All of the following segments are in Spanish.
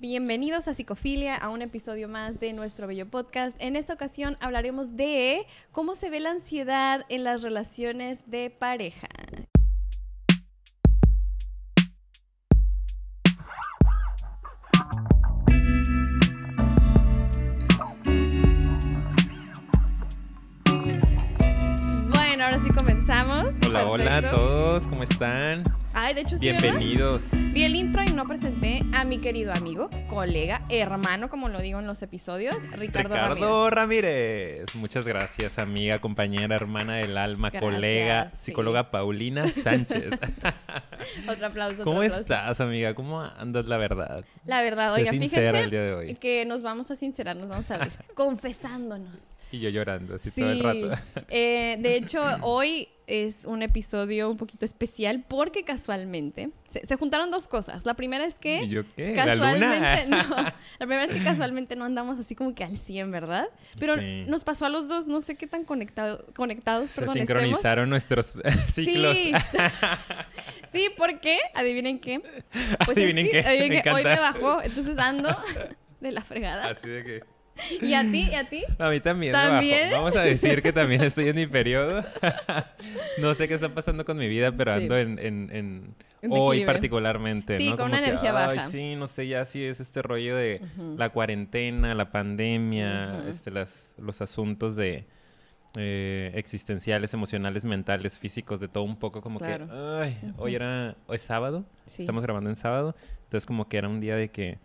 Bienvenidos a Psicofilia, a un episodio más de nuestro bello podcast. En esta ocasión hablaremos de cómo se ve la ansiedad en las relaciones de pareja. Bueno, ahora sí comenzamos. Hola, hola a todos, ¿cómo están? Ay, de hecho sí, ¿verdad? Bienvenidos. Vi el intro y no presenté a mi querido amigo, colega, hermano, como lo digo en los episodios, Ricardo, Ricardo Ramírez. Ramírez. Muchas gracias, amiga, compañera, hermana del alma, Gracias, colega, sí. psicóloga Paulina Sánchez. Otro aplauso. otro ¿Cómo aplauso. estás, amiga? ¿Cómo andas, la verdad? La verdad, oiga, fíjense el día de hoy. que nos vamos a sincerar, nos vamos a abrir, confesándonos. Y yo llorando así Sí. todo el rato. Eh, de hecho, hoy es un episodio un poquito especial porque casualmente se, se juntaron dos cosas. La primera es que ¿Y yo qué? ¿La casualmente luna? no. La primera es que casualmente no andamos así como que al 100, ¿verdad? Pero Sí. nos pasó a los dos, no sé qué tan conectado, conectados, Se perdón, estemos. sincronizaron nuestros ciclos. Sí. sí, ¿por qué? Adivinen qué. Pues Adivinen es que, qué, adivinen me qué, hoy me bajó, entonces ando de la fregada. Así de que... ¿Y a ti? ¿Y a ti? A mí también, me ¿También? bajó. Vamos a decir que también estoy en mi periodo. no sé qué está pasando con mi vida, pero ando en, en- en- En hoy particularmente, Sí, ¿no? con Como una que, energía ay, baja. sí, no sé, ya sí es este rollo de la cuarentena, la pandemia, este, las, los asuntos de eh, existenciales, emocionales, mentales, físicos, de todo un poco, como Claro. que, ay, hoy era, hoy es sábado, Sí. estamos grabando en sábado, entonces como que era un día de que,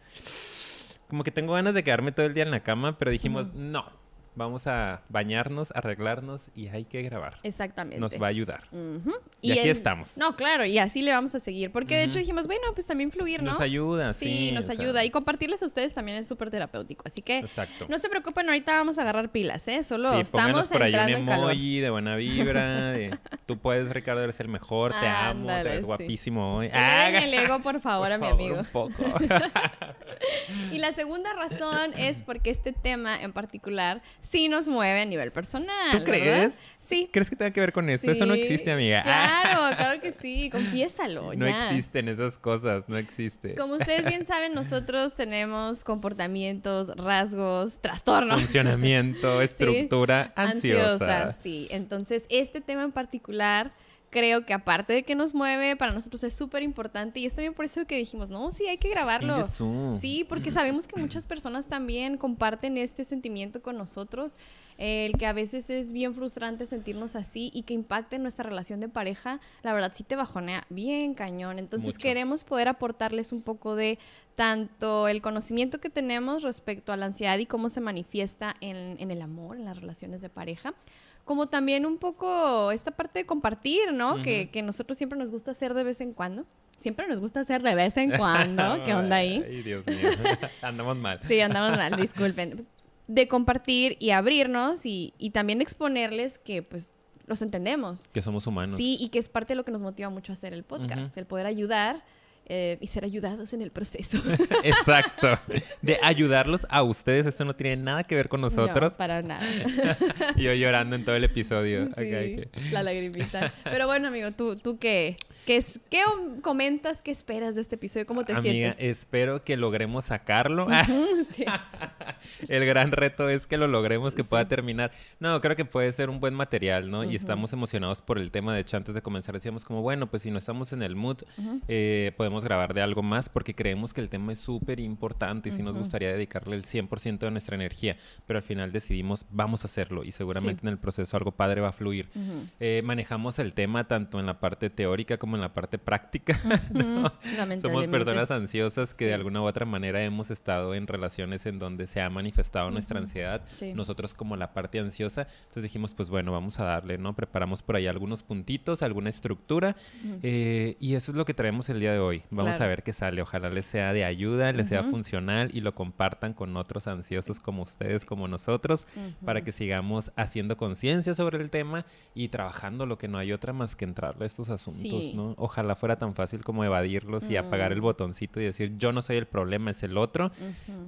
como que tengo ganas de quedarme todo el día en la cama, pero dijimos, no, vamos a bañarnos, arreglarnos y hay que grabar. Exactamente. Nos va a ayudar. Y aquí el- estamos. No, claro, y así le vamos a seguir. Porque de hecho dijimos, bueno, pues también fluir, ¿no? Nos ayuda, Sí, sí. nos sea, ayuda. Y compartirles a ustedes también es súper terapéutico. Así que Exacto. no se preocupen, ahorita vamos a agarrar pilas, ¿eh? Solo sí, estamos por ahí un entrando en calor. emoji de buena vibra. de, Tú puedes, Ricardo, eres el mejor. Te amo. Te ves sí. guapísimo hoy. Ah, el ego, por favor, a mi favor, amigo. Un poco. Y la segunda razón es porque este tema en particular sí nos mueve a nivel personal. ¿Tú ¿verdad? crees? Sí. ¿Crees que tenga que ver con esto? Eso no existe, amiga. Claro, claro que sí. Confiésalo. no ya. existen esas cosas. No existe. Como ustedes bien saben, nosotros tenemos comportamientos, rasgos, trastornos. Funcionamiento, estructura ansiosa. sí. Entonces, este tema en particular, creo que aparte de que nos mueve, para nosotros es súper importante y es también por eso que dijimos, no, sí, hay que grabarlo. Sí, porque sabemos que muchas personas también comparten este sentimiento con nosotros, el que a veces es bien frustrante sentirnos así y que impacte en nuestra relación de pareja, la verdad sí te bajonea bien cañón. Entonces Mucho. queremos poder aportarles un poco de tanto el conocimiento que tenemos respecto a la ansiedad y cómo se manifiesta en, en el amor, en las relaciones de pareja, como también un poco esta parte de compartir, ¿no? que, que nosotros siempre nos gusta hacer de vez en cuando. Siempre nos gusta hacer de vez en cuando. ¿Qué onda ahí? Ay, Dios mío. Andamos mal. Sí, andamos mal, disculpen. De compartir y abrirnos y, y también exponerles que pues los entendemos. Que somos humanos. Sí, y que es parte de lo que nos motiva mucho a hacer el podcast, el poder ayudar eh, y ser ayudados en el proceso. Exacto. De ayudarlos a ustedes. Esto no tiene nada que ver con nosotros. No, para nada. Y yo llorando en todo el episodio. Sí, la lagrimita. Pero bueno, amigo, ¿tú, tú qué, qué, es, qué om- comentas? ¿Qué esperas de este episodio? ¿Cómo te Amiga, sientes? espero que logremos sacarlo. Sí. El gran reto es que lo logremos, que pueda terminar. No, creo que puede ser un buen material, ¿no? Y estamos emocionados por el tema. De hecho, antes de comenzar decíamos como, bueno, pues si no estamos en el mood, eh, podemos grabar de algo más porque creemos que el tema es súper importante y sí nos Ujú. gustaría dedicarle el 100% de nuestra energía. Pero al final decidimos, vamos a hacerlo y seguramente Sí. en el proceso algo padre va a fluir. Ujú. Eh, manejamos el tema tanto en la parte teórica como en la parte práctica. Ujú. Somos personas ansiosas que de Sí. alguna u otra manera hemos estado en relaciones en donde se ha manifestado nuestra ansiedad. Nosotros como la parte ansiosa. Entonces dijimos, pues bueno, vamos a darle, ¿no? Preparamos por ahí algunos puntitos, alguna estructura. Eh, y eso es lo que traemos el día de hoy. Vamos Claro. a ver qué sale. Ojalá les sea de ayuda, les sea funcional y lo compartan con otros ansiosos como ustedes, como nosotros, para que sigamos haciendo conciencia sobre el tema y trabajando lo que no hay otra más que entrarle a estos asuntos, Sí. ¿no? Ojalá fuera tan fácil como evadirlos y apagar el Mm. botoncito y decir, yo no soy el problema, es el otro.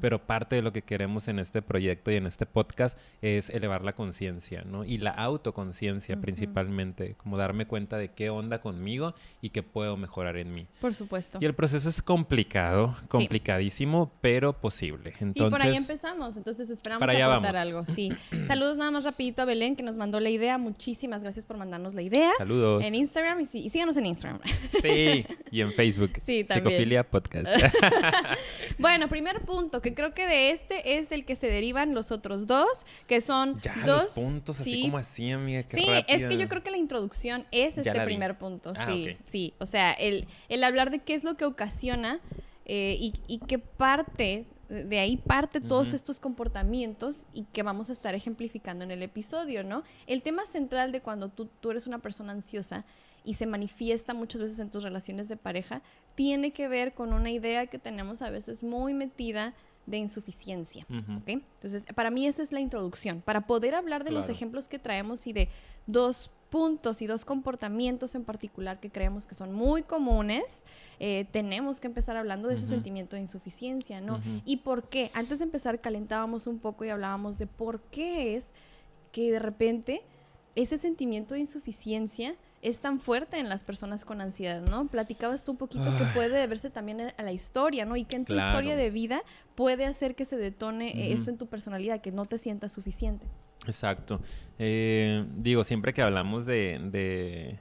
Pero parte de lo que queremos en este proyecto y en este podcast es elevar la conciencia, ¿no? Y la autoconciencia principalmente, como darme cuenta de qué onda conmigo y qué puedo mejorar en mí. Por supuesto. Supuesto. Y el proceso es complicado, complicadísimo, pero posible. Entonces, y por ahí empezamos, entonces esperamos para allá vamos. algo. Sí. Saludos nada más rapidito a Belén que nos mandó la idea. Muchísimas gracias por mandarnos la idea. Saludos. En Instagram y, sí, y síganos en Instagram. Sí, y en Facebook. Sí, también. Psicofilia Podcast. bueno, primer punto, que creo que de este es el que se derivan los otros dos, que son ya, dos los puntos, así sí. como así, amiga. Qué Sí, es que yo creo que la introducción es Ya este vi. primer punto. Ah, sí, sí. O sea, el, el hablar de qué es lo que ocasiona eh, y, y qué parte, de ahí parte todos estos comportamientos y que vamos a estar ejemplificando en el episodio, ¿no? El tema central de cuando tú, tú eres una persona ansiosa y se manifiesta muchas veces en tus relaciones de pareja, tiene que ver con una idea que tenemos a veces muy metida de insuficiencia. ¿ok? Entonces, para mí esa es la introducción, para poder hablar de los ejemplos que traemos y de dos puntos y dos comportamientos en particular que creemos que son muy comunes, eh, tenemos que empezar hablando de ese sentimiento de insuficiencia, ¿no? ¿Y por qué? Antes de empezar calentábamos un poco y hablábamos de por qué es que de repente ese sentimiento de insuficiencia es tan fuerte en las personas con ansiedad, ¿no? Platicabas tú un poquito que puede deberse también a la historia, ¿no? Y que en tu Claro. historia de vida puede hacer que se detone eh, esto en tu personalidad, que no te sientas suficiente. Exacto. Eh, digo, siempre que hablamos de, de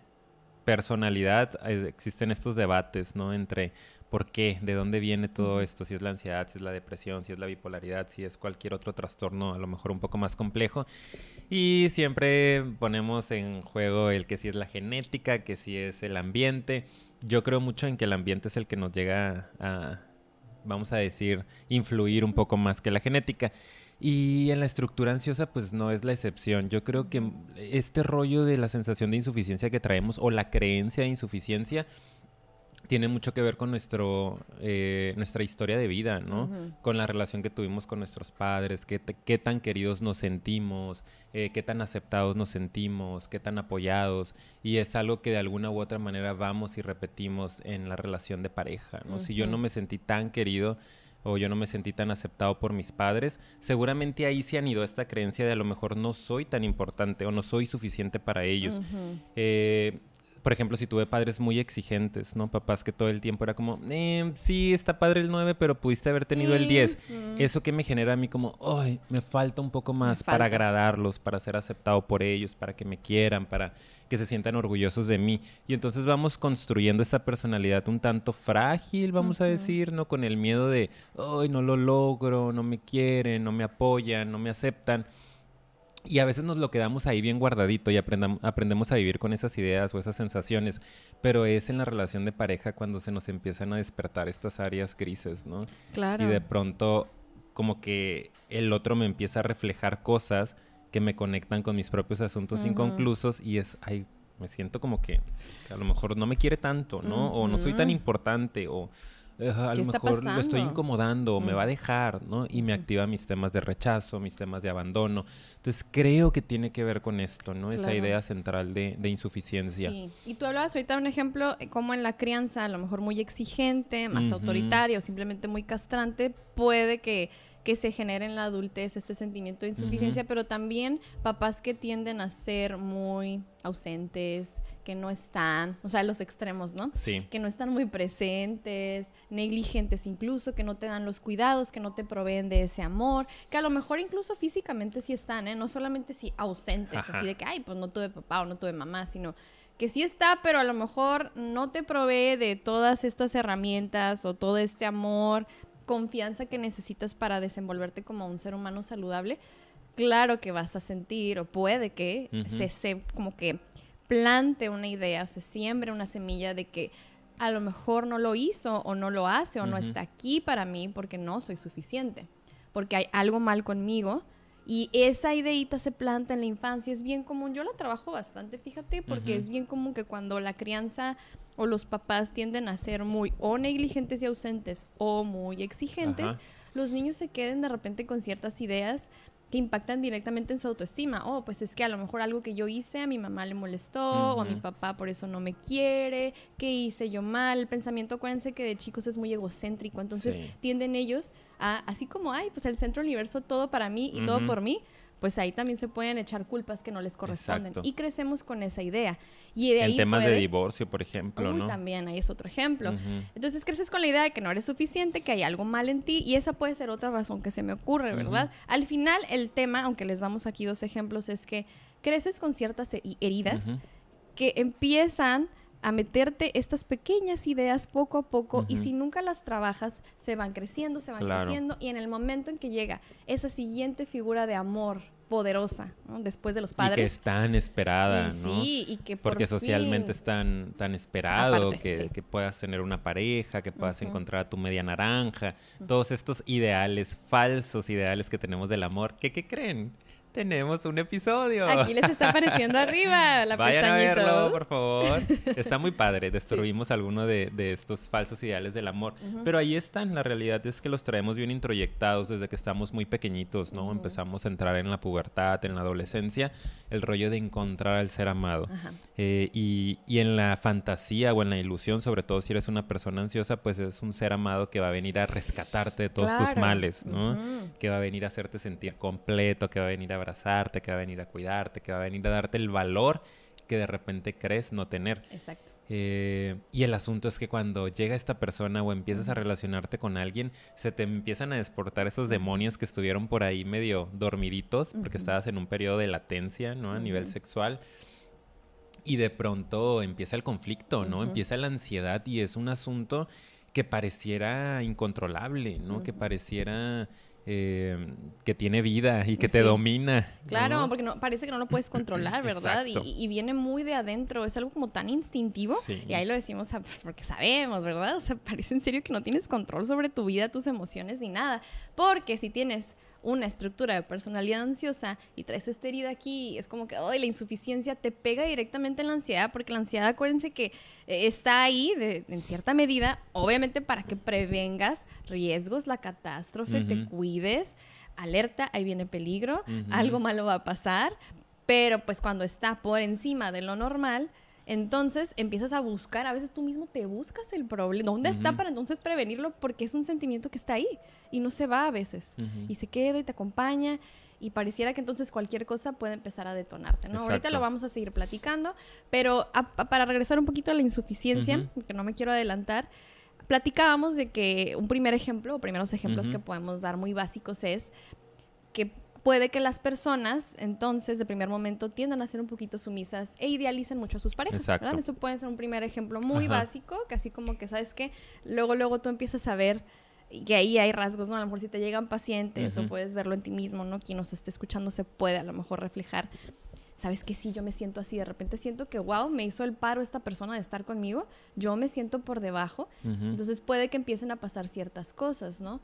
personalidad, eh, existen estos debates, ¿no? Entre por qué, de dónde viene todo esto, si es la ansiedad, si es la depresión, si es la bipolaridad, si es cualquier otro trastorno, a lo mejor un poco más complejo. Y siempre ponemos en juego el que si es la genética, que si es el ambiente. Yo creo mucho en que el ambiente es el que nos llega a, vamos a decir, influir un poco más que la genética. Y en la estructura ansiosa, pues no es la excepción. Yo creo que este rollo de la sensación de insuficiencia que traemos o la creencia de insuficiencia tiene mucho que ver con nuestro, eh, nuestra historia de vida, ¿no? Con la relación que tuvimos con nuestros padres, qué, qué tan queridos nos sentimos, eh, qué tan aceptados nos sentimos, qué tan apoyados. Y es algo que de alguna u otra manera vamos y repetimos en la relación de pareja, ¿no? Si yo no me sentí tan querido o yo no me sentí tan aceptado por mis padres, seguramente ahí se anidó esta creencia de a lo mejor no soy tan importante o no soy suficiente para ellos. Eh, por ejemplo, si tuve padres muy exigentes, ¿no? Papás que todo el tiempo era como, eh, sí, está padre el 9, pero pudiste haber tenido el 10. Ujú. Eso que me genera a mí como, ay, me falta un poco más para agradarlos, para ser aceptado por ellos, para que me quieran, para que se sientan orgullosos de mí. Y entonces vamos construyendo esta personalidad un tanto frágil, vamos a decir, ¿no? Con el miedo de, ay, no lo logro, no me quieren, no me apoyan, no me aceptan. Y a veces nos lo quedamos ahí bien guardadito y aprendemos a vivir con esas ideas o esas sensaciones, pero es en la relación de pareja cuando se nos empiezan a despertar estas áreas grises, ¿no? Claro. Y de pronto como que el otro me empieza a reflejar cosas que me conectan con mis propios asuntos inconclusos y es, ay, me siento como que, que a lo mejor no me quiere tanto, ¿no? O no soy tan importante o a ¿Qué lo mejor lo estoy pasando? incomodando o me va a Ujú. dejar, ¿no? Y me Ujú. activa mis temas de rechazo, mis temas de abandono. Entonces creo que tiene que ver con esto, ¿no? Esa Claro. idea central de, de insuficiencia. Sí, y tú hablabas ahorita de un ejemplo eh, como en la crianza, a lo mejor muy exigente, más Ujú. autoritario, simplemente muy castrante, puede que, que se genere en la adultez este sentimiento de insuficiencia, pero también papás que tienden a ser muy ausentes, que no están, o sea, los extremos, ¿no? Sí. que no están muy presentes, negligentes incluso, que no te dan los cuidados, que no te proveen de ese amor, que a lo mejor incluso físicamente sí están, ¿eh? No solamente sí ausentes, Ajá. así de que, ay, pues no tuve papá o no tuve mamá, sino que sí está, pero a lo mejor no te provee de todas estas herramientas o todo este amor, confianza que necesitas para desenvolverte como un ser humano saludable. Claro que vas a sentir, o puede que se, se como que plante una idea, o se siembre una semilla de que a lo mejor no lo hizo o no lo hace o no está aquí para mí porque no soy suficiente, porque hay algo mal conmigo y esa ideita se planta en la infancia, es bien común, yo la trabajo bastante, fíjate, porque es bien común que cuando la crianza o los papás tienden a ser muy o negligentes y ausentes o muy exigentes, Ajá. los niños se queden de repente con ciertas ideas que impactan directamente en su autoestima. Oh, pues es que a lo mejor algo que yo hice a mi mamá le molestó o a mi papá por eso no me quiere, ¿qué hice yo mal? El pensamiento, acuérdense que de chicos es muy egocéntrico, entonces Sí. tienden ellos a, así como, ay, pues el centro del universo, todo para mí y todo por mí, pues ahí también se pueden echar culpas que no les corresponden. Exacto. Y crecemos con esa idea. Y de ahí en temas de puede- divorcio, por ejemplo, Uy, ¿no? también, ahí es otro ejemplo. Ujú. Entonces creces con la idea de que no eres suficiente, que hay algo mal en ti y esa puede ser otra razón que se me ocurre, ¿verdad? Al final el tema, aunque les damos aquí dos ejemplos, es que creces con ciertas he- heridas Ujú. que empiezan a meterte estas pequeñas ideas poco a poco y si nunca las trabajas se van creciendo, se van Claro. creciendo y en el momento en que llega esa siguiente figura de amor poderosa, ¿no? después de los Y que padres. es tan esperada, y ¿no? Sí, y que por Porque socialmente es tan, tan esperado Aparte, que, sí. que puedas tener una pareja, que puedas encontrar a tu media naranja, todos estos ideales, falsos ideales que tenemos del amor. ¿Qué, qué creen? Tenemos un episodio. Aquí les está apareciendo arriba la Vayan a verlo, por favor. Está muy padre. Destruimos alguno de, de estos falsos ideales del amor. Pero ahí están. La realidad es que los traemos bien introyectados desde que estamos muy pequeñitos, ¿no? Empezamos a entrar en la pubertad, en la adolescencia, el rollo de encontrar al ser amado. Ajá. Eh, y, y en la fantasía o en la ilusión, sobre todo si eres una persona ansiosa, pues es un ser amado que va a venir a rescatarte de todos tus males, ¿no? Que va a venir a hacerte sentir completo, que va a venir a abrazarte, que va a venir a cuidarte, que va a venir a darte el valor que de repente crees no tener. Exacto. Eh, y el asunto es que cuando llega esta persona o empiezas a relacionarte con alguien, se te empiezan a desportar esos demonios que estuvieron por ahí medio dormiditos, porque estabas en un periodo de latencia, ¿no? A nivel sexual. Y de pronto empieza el conflicto, ¿no? Empieza la ansiedad y es un asunto que pareciera incontrolable, ¿no? Que pareciera eh, que tiene vida y que te domina. Claro, ¿no? porque no, parece que no lo puedes controlar, ¿verdad? Y, viene muy de adentro, es algo como tan instintivo. Sí. Y ahí lo decimos pues, porque sabemos, ¿verdad? O sea, parece en serio que no tienes control sobre tu vida, tus emociones ni nada. Porque si tienes una estructura de personalidad ansiosa y traes esta herida aquí, es como que, ay, la insuficiencia te pega directamente en la ansiedad, porque la ansiedad, acuérdense que eh, está ahí de- en cierta medida, obviamente para que prevengas riesgos, la catástrofe, te cuides, alerta, ahí viene peligro, algo malo va a pasar, pero pues cuando está por encima de lo normal, entonces empiezas a buscar, a veces tú mismo te buscas el problema, ¿dónde está para entonces prevenirlo? Porque es un sentimiento que está ahí y no se va a veces. Y se queda y te acompaña y pareciera que entonces cualquier cosa puede empezar a detonarte, ¿no? Ahorita lo vamos a seguir platicando, pero a- a- para regresar un poquito a la insuficiencia, que no me quiero adelantar, platicábamos de que un primer ejemplo, o primeros ejemplos que podemos dar muy básicos es que puede que las personas entonces de primer momento tiendan a ser un poquito sumisas e idealicen mucho a sus parejas. Exacto. ¿verdad? Eso puede ser un primer ejemplo muy Ajá. básico, que así como que, ¿sabes qué? Luego, luego tú empiezas a ver que ahí hay rasgos, ¿no? A lo mejor si te llegan pacientes Ujú. o puedes verlo en ti mismo, ¿no? Quien nos esté escuchando se puede a lo mejor reflejar. ¿Sabes qué? Sí, yo me siento así. De repente siento que, wow, me hizo el paro esta persona de estar conmigo. Yo me siento por debajo. Ujú. Entonces puede que empiecen a pasar ciertas cosas, ¿no?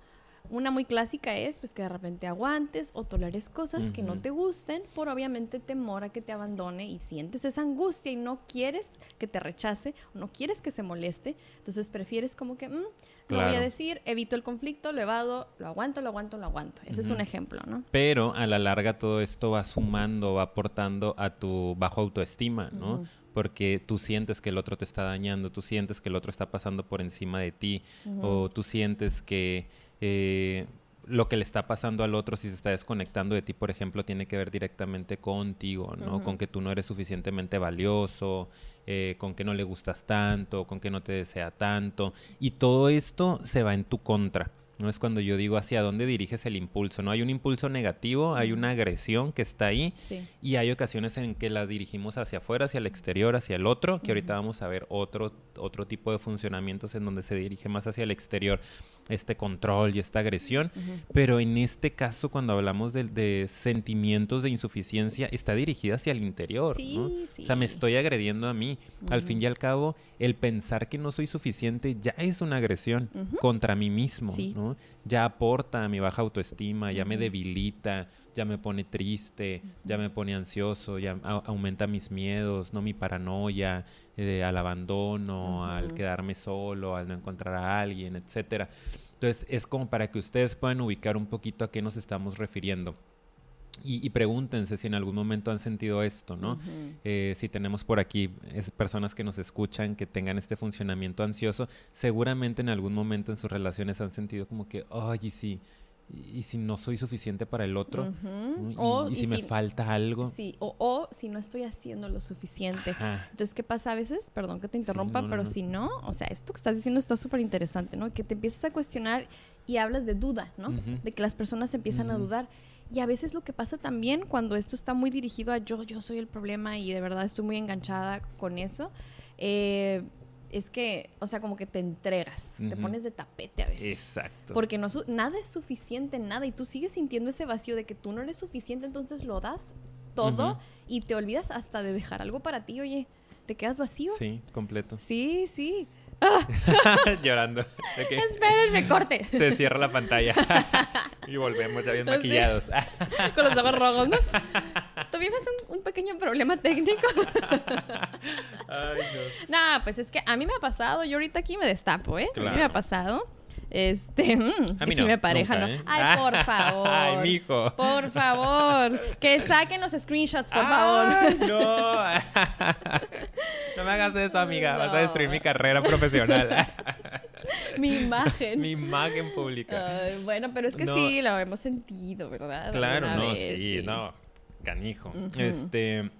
Una muy clásica es pues que de repente aguantes o toleres cosas que no te gusten por obviamente temor a que te abandone y sientes esa angustia y no quieres que te rechace o no quieres que se moleste, entonces prefieres como que, "Mm, no voy Claro. a decir, evito el conflicto, lo evado, lo aguanto, lo aguanto, lo aguanto. Ese es un ejemplo, ¿no? Pero a la larga todo esto va sumando, va aportando a tu bajo autoestima, ¿no? Porque tú sientes que el otro te está dañando, tú sientes que el otro está pasando por encima de ti, o tú sientes que eh, lo que le está pasando al otro si se está desconectando de ti, por ejemplo, tiene que ver directamente contigo, ¿no? Con que tú no eres suficientemente valioso, eh, con que no le gustas tanto, con que no te desea tanto. Y todo esto se va en tu contra. No es cuando yo digo hacia dónde diriges el impulso, ¿no? Hay un impulso negativo, hay una agresión que está ahí Sí. y hay ocasiones en que las dirigimos hacia afuera, hacia el exterior, hacia el otro, que ahorita vamos a ver otro, otro tipo de funcionamientos en donde se dirige más hacia el exterior este control y esta agresión. Pero en este caso, cuando hablamos de, de sentimientos de insuficiencia, está dirigida hacia el interior, ¿no? Sí, O sea, me estoy agrediendo a mí. Al fin y al cabo, el pensar que no soy suficiente ya es una agresión contra mí mismo, Sí. ¿no? Ya aporta a mi baja autoestima, ya me debilita, ya me pone triste, ya me pone ansioso, ya aumenta mis miedos, ¿no? Mi paranoia eh, al abandono, al Ujú. quedarme solo, al no encontrar a alguien, etcétera. Entonces, es como para que ustedes puedan ubicar un poquito a qué nos estamos refiriendo. Y, y pregúntense si en algún momento han sentido esto, ¿no? Ujú. Eh, si tenemos por aquí es, personas que nos escuchan que tengan este funcionamiento ansioso, seguramente en algún momento en sus relaciones han sentido como que, oye, sí, y si no soy suficiente para el otro, y, O- y y si me si- falta algo. Sí, o, o si no estoy haciendo lo suficiente. Ajá. Entonces, ¿qué pasa a veces? Perdón que te interrumpa, no, pero no. si no, o sea, esto que estás diciendo está súper interesante, ¿no? Que te empiezas a cuestionar y hablas de duda, ¿no? De que las personas empiezan a dudar. Y a veces lo que pasa también cuando esto está muy dirigido a yo, yo soy el problema y de verdad estoy muy enganchada con eso, eh, es que, o sea, como que te entregas, te pones de tapete a veces. Exacto. Porque no, nada es suficiente, nada. Y tú sigues sintiendo ese vacío de que tú no eres suficiente, entonces lo das todo y te olvidas hasta de dejar algo para ti. Oye, ¿te quedas vacío? Sí, completo. Sí, sí. Llorando. Que Espérenme, corte. se cierra la pantalla. y volvemos ya bien Sí. maquillados. Con los ojos rojos, ¿no? Tuvimos un, un pequeño problema técnico. Ay, no. No, pues es que a mí me ha pasado. Yo ahorita aquí me destapo, ¿eh? A mí me ha Claro. pasado. Este, mm, A mí me pareja, nunca, ¿no? ¿eh? Ay, por favor. Ay, mijo. Por favor. Que saquen los screenshots, por Ay, favor. no. no me hagas eso, amiga. Vas a destruir mi carrera profesional. Mi imagen. mi imagen pública. Ay, bueno, pero es que No. sí, lo hemos sentido, ¿verdad? Claro, no, vez, sí, no. Canijo. Este.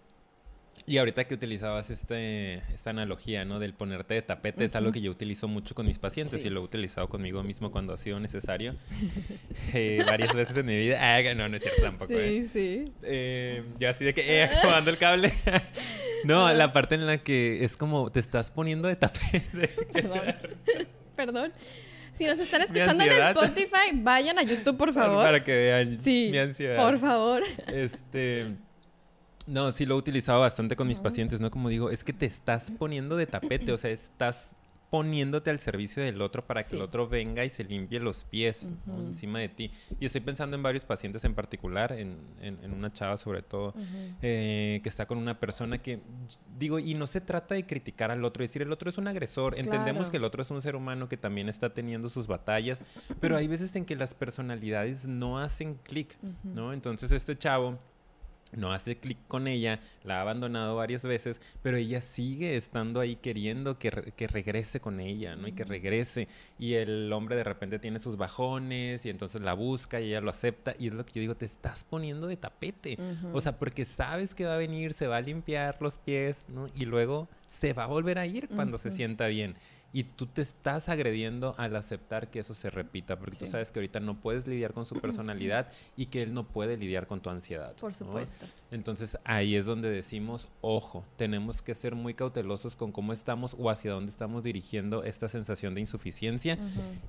Y ahorita que utilizabas este, esta analogía, ¿no? Del ponerte de tapete, es algo que yo utilizo mucho con mis pacientes Sí. y lo he utilizado conmigo mismo cuando ha sido necesario. eh, varias veces en mi vida. Ah, no, no es cierto tampoco. ¿eh? Sí, sí. Eh, yo así de que, eh, acomodando el cable. no, la parte en la que es como te estás poniendo de tapete. Perdón. Perdón. Si nos están escuchando en. Spotify, vayan a YouTube, por favor. Para que vean Sí, mi ansiedad. por favor. Este. No, sí lo he utilizado bastante con mis pacientes, ¿no? Como digo, es que te estás poniendo de tapete, o sea, estás poniéndote al servicio del otro para que Sí. el otro venga y se limpie los pies encima de ti. Y estoy pensando en varios pacientes en particular, en, en- en una chava sobre todo, eh, que está con una persona que, digo, y no se trata de criticar al otro, decir el otro es un agresor, entendemos que el otro es un ser humano que también está teniendo sus batallas, pero hay veces en que las personalidades no hacen clic. ¿no? Entonces este chavo no hace clic con ella, la ha abandonado varias veces, pero ella sigue estando ahí queriendo que, re- que regrese con ella, ¿no? Y que regrese. Y el hombre de repente tiene sus bajones y entonces la busca y ella lo acepta. Y es lo que yo digo, te estás poniendo de tapete. O sea, porque sabes que va a venir, se va a limpiar los pies, ¿no? Y luego se va a volver a ir cuando se sienta bien. Y tú te estás agrediendo al aceptar que eso se repita, porque tú sabes que ahorita no puedes lidiar con su personalidad y que él no puede lidiar con tu ansiedad. Por ¿no? supuesto. Entonces ahí es donde decimos, ojo, tenemos que ser muy cautelosos con cómo estamos o hacia dónde estamos dirigiendo esta sensación de insuficiencia.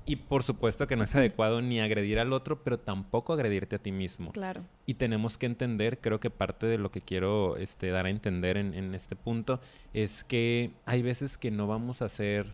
Y por supuesto que no es adecuado ni agredir al otro, pero tampoco agredirte a ti mismo. Claro. Y tenemos que entender, creo que parte de lo que quiero este, dar a entender en, en este punto es que hay veces que no vamos a ser,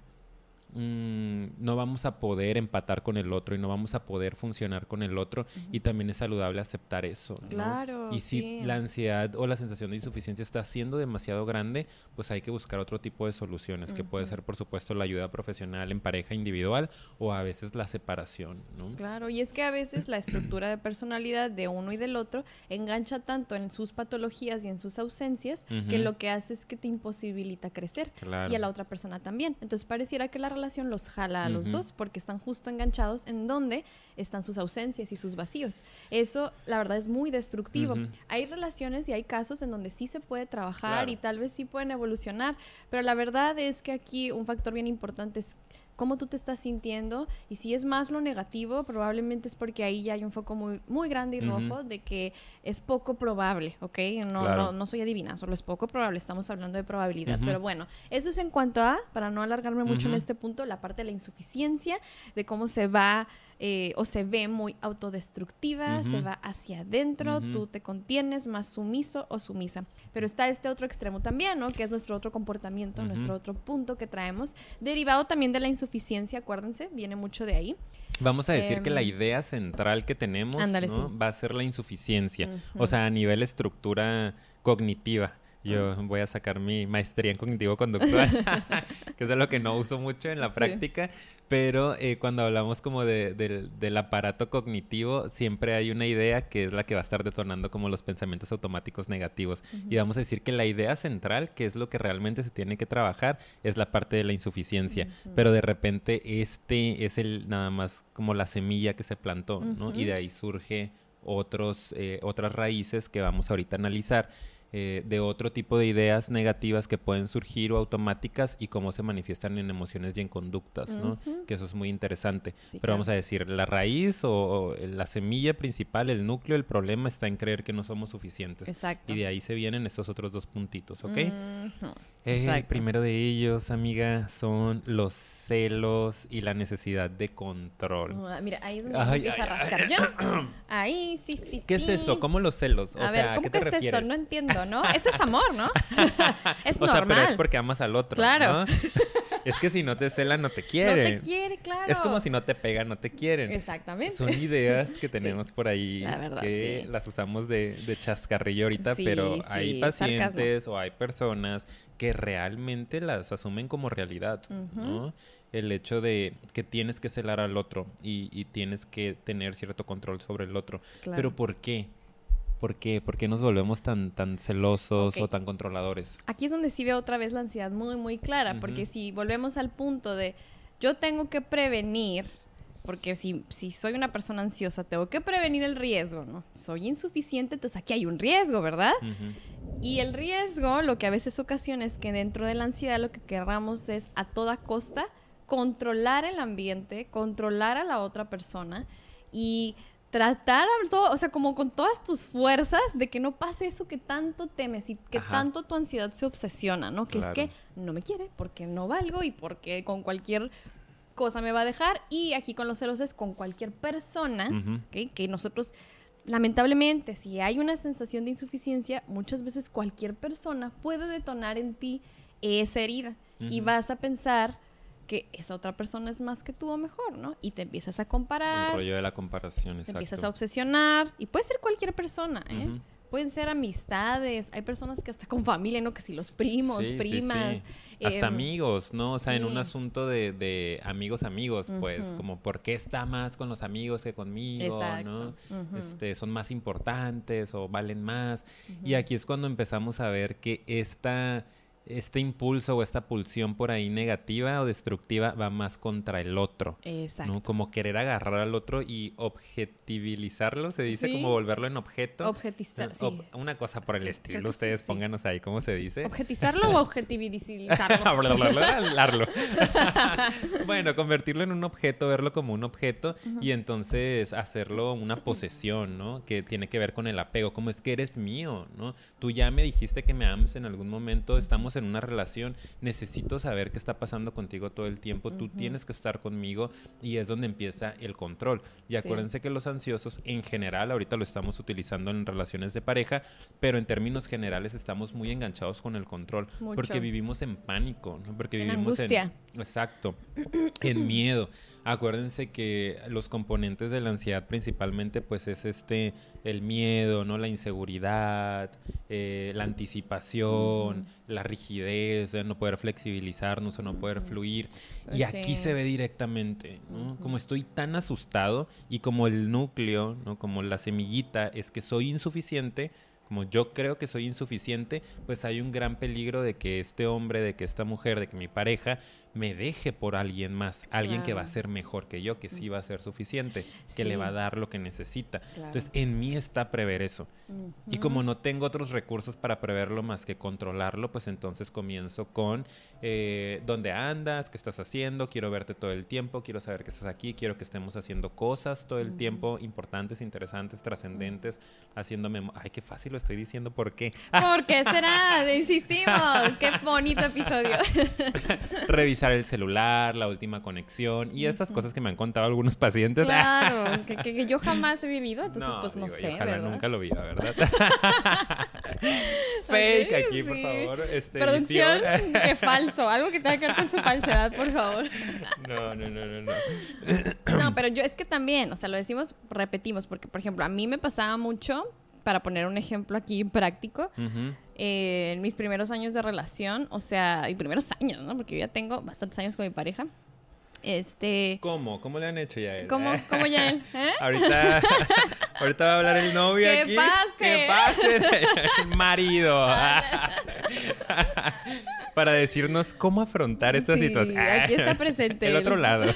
mm, no vamos a poder empatar con el otro y no vamos a poder funcionar con el otro y también es saludable aceptar eso. ¿no? Claro, Y si sí. la ansiedad o la sensación de insuficiencia está siendo demasiado grande, pues hay que buscar otro tipo de soluciones, que puede ser, por supuesto, la ayuda profesional en pareja individual o a veces la separación, ¿no? Claro, y es que a veces la estructura de personalidad de uno y del otro engancha tanto en sus patologías y en sus ausencias que lo que hace es que te imposibilita crecer Claro. y a la otra persona también. Entonces pareciera que la relación los jala a los dos porque están justo enganchados en donde están sus ausencias y sus vacíos. Eso, la verdad, es muy destructivo. Hay relaciones y hay casos en donde sí se puede trabajar Claro. y tal vez sí pueden evolucionar, pero la verdad es que aquí un factor bien importante es cómo tú te estás sintiendo y si es más lo negativo, probablemente es porque ahí ya hay un foco muy, muy grande y rojo de que es poco probable, ¿ok? No, Claro. no, no soy adivina, solo es poco probable, estamos hablando de probabilidad, pero bueno, eso es en cuanto a, para no alargarme mucho en este punto, la parte de la insuficiencia, de cómo se va eh, o se ve muy autodestructiva, se va hacia adentro, tú te contienes más sumiso o sumisa. Pero está este otro extremo también, ¿no? Que es nuestro otro comportamiento, nuestro otro punto que traemos, derivado también de la insuficiencia, acuérdense, viene mucho de ahí. Vamos a decir que la Em, idea central que tenemos ándale, ¿no? sí. va a ser la insuficiencia. O sea, a nivel estructura cognitiva. Yo voy a sacar mi maestría en cognitivo conductual, que es algo que no uso mucho en la práctica, pero eh, cuando hablamos como de, del aparato cognitivo, siempre hay una idea que es la que va a estar detonando como los pensamientos automáticos negativos. Y vamos a decir que la idea central, que es lo que realmente se tiene que trabajar, es la parte de la insuficiencia. Pero de repente este es el nada más como la semilla que se plantó, ¿no? Y de ahí surge otros, eh, otras raíces que vamos ahorita a analizar eh, de otro tipo de ideas negativas que pueden surgir o automáticas y cómo se manifiestan en emociones y en conductas, ¿no? Que eso es muy interesante. Pero vamos a decir, la raíz o, la semilla principal, el núcleo, el problema está en creer que no somos suficientes. Exacto. Y de ahí se vienen estos otros dos puntitos, ¿ok? Eh, primero de ellos, amiga, son los celos y la necesidad de control. mira, ahí es donde me empieza a rascar yo. Ahí, sí, sí, ¿Qué es eso? ¿Cómo los celos? a ver, ¿cómo que es eso? No entiendo, ¿no? Eso es amor, ¿no? es o normal. Sea, pero es porque amas al otro, Claro. es que si no te celan, no te quieren. No te quiere, claro. Es como si no te pegan, no te quieren. Exactamente. Son ideas que tenemos por ahí que las usamos de, de chascarrillo ahorita, pero hay pacientes o hay personas que realmente las asumen como realidad, ¿no? El hecho de que tienes que celar al otro y, tienes que tener cierto control sobre el otro. Pero ¿por qué? ¿Por qué? ¿Por qué nos volvemos tan, tan celosos o tan controladores? Aquí es donde sí veo otra vez la ansiedad muy, muy clara, porque si volvemos al punto de yo tengo que prevenir, porque si, si soy una persona ansiosa, tengo que prevenir el riesgo, ¿no? Soy insuficiente, entonces aquí hay un riesgo, ¿verdad? Y el riesgo, lo que a veces ocasiona es que dentro de la ansiedad lo que querramos es a toda costa controlar el ambiente, controlar a la otra persona y tratar, todo, o sea, como con todas tus fuerzas de que no pase eso que tanto temes y que tanto tu ansiedad se obsesiona, ¿no? Que es que no me quiere porque no valgo y porque con cualquier cosa me va a dejar. Y aquí con los celos es con cualquier persona, que nosotros lamentablemente, si hay una sensación de insuficiencia, muchas veces cualquier persona puede detonar en ti esa herida. Y vas a pensar que esa otra persona es más que tú o mejor, ¿no? Y te empiezas a comparar. El rollo de la comparación, Te empiezas a obsesionar y puede ser cualquier persona, ¿eh? Pueden ser amistades, hay personas que hasta con familia, ¿no? Que si los primos, primas. hasta em, amigos, ¿no? O sea, en un asunto de, amigos, amigos, pues, como por qué está más con los amigos que conmigo, ¿no? este, son más importantes o valen más. Y aquí es cuando empezamos a ver que esta este impulso o esta pulsión por ahí negativa o destructiva va más contra el otro. Exacto. ¿no? Como querer agarrar al otro y objetivilizarlo, se dice, como volverlo en objeto. Objetizar, sí. Una cosa por el estilo, ustedes pónganos ahí cómo se dice. ¿Objetizarlo o objetivizarlo? Hablarlo. bueno, convertirlo en un objeto, verlo como un objeto y entonces hacerlo una posesión, ¿no? Que tiene que ver con el apego, como es que eres mío, ¿no? Tú ya me dijiste que me amas en algún momento, estamos en en una relación, necesito saber qué está pasando contigo todo el tiempo, tú tienes que estar conmigo y es donde empieza el control. Y acuérdense que los ansiosos en general, ahorita lo estamos utilizando en relaciones de pareja, pero en términos generales estamos muy enganchados con el control, porque vivimos en pánico, porque vivimos en... Exacto, en miedo. Acuérdense que los componentes de la ansiedad principalmente pues es este, el miedo, ¿no? La inseguridad, eh, la anticipación, la rigidez, de no poder flexibilizarnos o no poder fluir. y pues aquí se ve directamente, ¿no? Como estoy tan asustado y como el núcleo, ¿no? Como la semillita es que soy insuficiente, como yo creo que soy insuficiente, pues hay un gran peligro de que este hombre, de que esta mujer, de que mi pareja me deje por alguien más, alguien que va a ser mejor que yo, que sí va a ser suficiente, que le va a dar lo que necesita. Entonces, en mí está prever eso. Y como no tengo otros recursos para preverlo más que controlarlo, pues entonces comienzo con eh, dónde andas, qué estás haciendo, quiero verte todo el tiempo, quiero saber que estás aquí, quiero que estemos haciendo cosas todo el tiempo, importantes, interesantes, trascendentes, haciéndome... Ay, qué fácil lo estoy diciendo, ¿por qué? ¿Por qué será? Insistimos, qué bonito episodio. Revisar el celular, la última conexión y esas cosas que me han contado algunos pacientes. Claro, que, yo jamás he vivido, entonces pues no sé. Ojalá nunca lo vi, ¿verdad? Fake aquí, por favor. Este, Producción, qué falso. Algo que tenga que ver con su falsedad, por favor. no, no, no, no, no. no, pero yo es que también, o sea, lo decimos, repetimos, porque por ejemplo, a mí me pasaba mucho para poner un ejemplo aquí práctico, eh, en mis primeros años de relación, o sea, y primeros años, ¿no? Porque yo ya tengo bastantes años con mi pareja. Este, ¿Cómo? ¿Cómo le han hecho ya él? ¿cómo, cómo ya él? ¿Eh? Ahorita, ahorita va a hablar el novio ¡Que aquí. pase! ¡Que pase! El marido. Para decirnos cómo afrontar esta Sí, situación. aquí está presente El otro lado.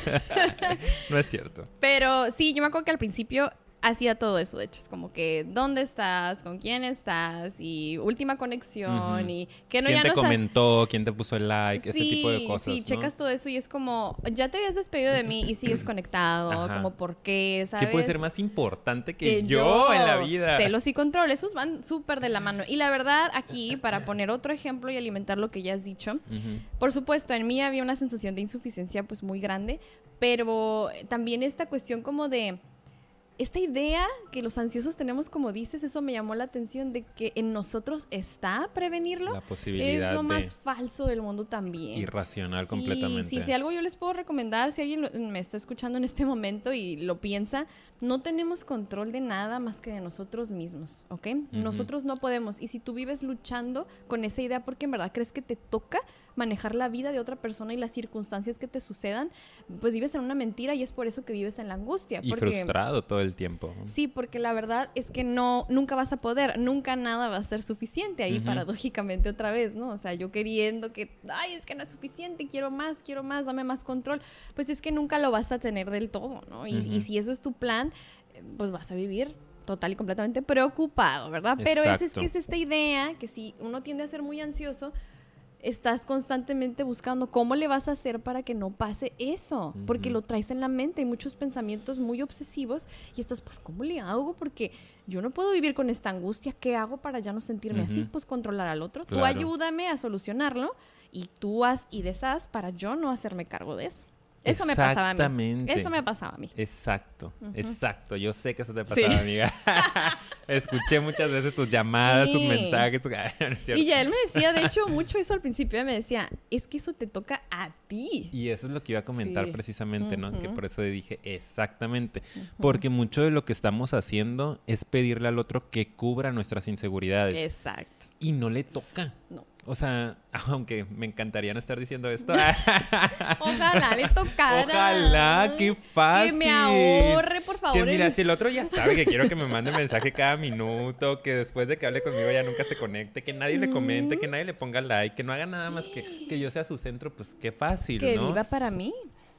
No es cierto. Pero sí, yo me acuerdo que al principio hacía todo eso, de hecho, es como que dónde estás, con quién estás y última conexión Ujú. y que no ¿Quién ya te no comentó? ¿Quién te puso el like? ese tipo de cosas. Sí, ¿no? checas todo eso y es como, ya te habías despedido de mí y sigues conectado, Ajá. como por qué, ¿sabes? ¿Qué puede ser más importante que, que yo, en la vida? Celos y control, esos van súper de la mano. Y la verdad, aquí, para poner otro ejemplo y alimentar lo que ya has dicho, Ujú. por supuesto, en mí había una sensación de insuficiencia pues muy grande, pero también esta cuestión como de esta idea que los ansiosos tenemos, como dices, eso me llamó la atención de que en nosotros está prevenirlo. La posibilidad Es lo de más falso del mundo también. irracional Sí, completamente. Sí, si algo yo les puedo recomendar, si alguien lo- me está escuchando en este momento y lo piensa, no tenemos control de nada más que de nosotros mismos, ¿ok? Nosotros no podemos. Y si tú vives luchando con esa idea porque en verdad crees que te toca manejar la vida de otra persona y las circunstancias que te sucedan, pues vives en una mentira y es por eso que vives en la angustia. Y porque... frustrado todo el tiempo. Sí, porque la verdad es que no, nunca vas a poder, nunca nada va a ser suficiente ahí paradójicamente otra vez, ¿no? O sea, yo queriendo que, ay, es que no es suficiente, quiero más, quiero más, dame más control, pues es que nunca lo vas a tener del todo, ¿no? Y, si eso es tu plan, eh, pues vas a vivir total y completamente preocupado, ¿verdad? Pero es, que es esta idea que si uno tiende a ser muy ansioso, estás constantemente buscando cómo le vas a hacer para que no pase eso, porque lo traes en la mente, hay muchos pensamientos muy obsesivos y estás, pues, ¿cómo le hago? Porque yo no puedo vivir con esta angustia, ¿qué hago para ya no sentirme así? Pues controlar al otro, tú ayúdame a solucionarlo y tú haz y deshaz para yo no hacerme cargo de eso. Eso me pasaba a mí. Exactamente. Eso me pasaba a mí. Exacto, exacto. Yo sé que eso te Sí. pasaba, amiga. Escuché muchas veces tus llamadas, tus mensajes. tu- No. Y ya él me decía, de hecho, mucho eso al principio, me decía, es que eso te toca a ti. Y eso es lo que iba a comentar Sí. precisamente, ¿no? Que por eso dije exactamente. Porque mucho de lo que estamos haciendo es pedirle al otro que cubra nuestras inseguridades. Exacto. Y no le toca. No. O sea, aunque me encantaría no estar diciendo esto. Ojalá le tocara. Ojalá, qué fácil. Que me ahorre, por favor. Que mira, el- si el otro ya sabe que quiero que me mande mensaje cada minuto, que después de que hable conmigo ya nunca se conecte, que nadie le comente, que nadie le ponga like, que no haga nada más que que yo sea su centro, pues qué fácil, que ¿no? viva para mí.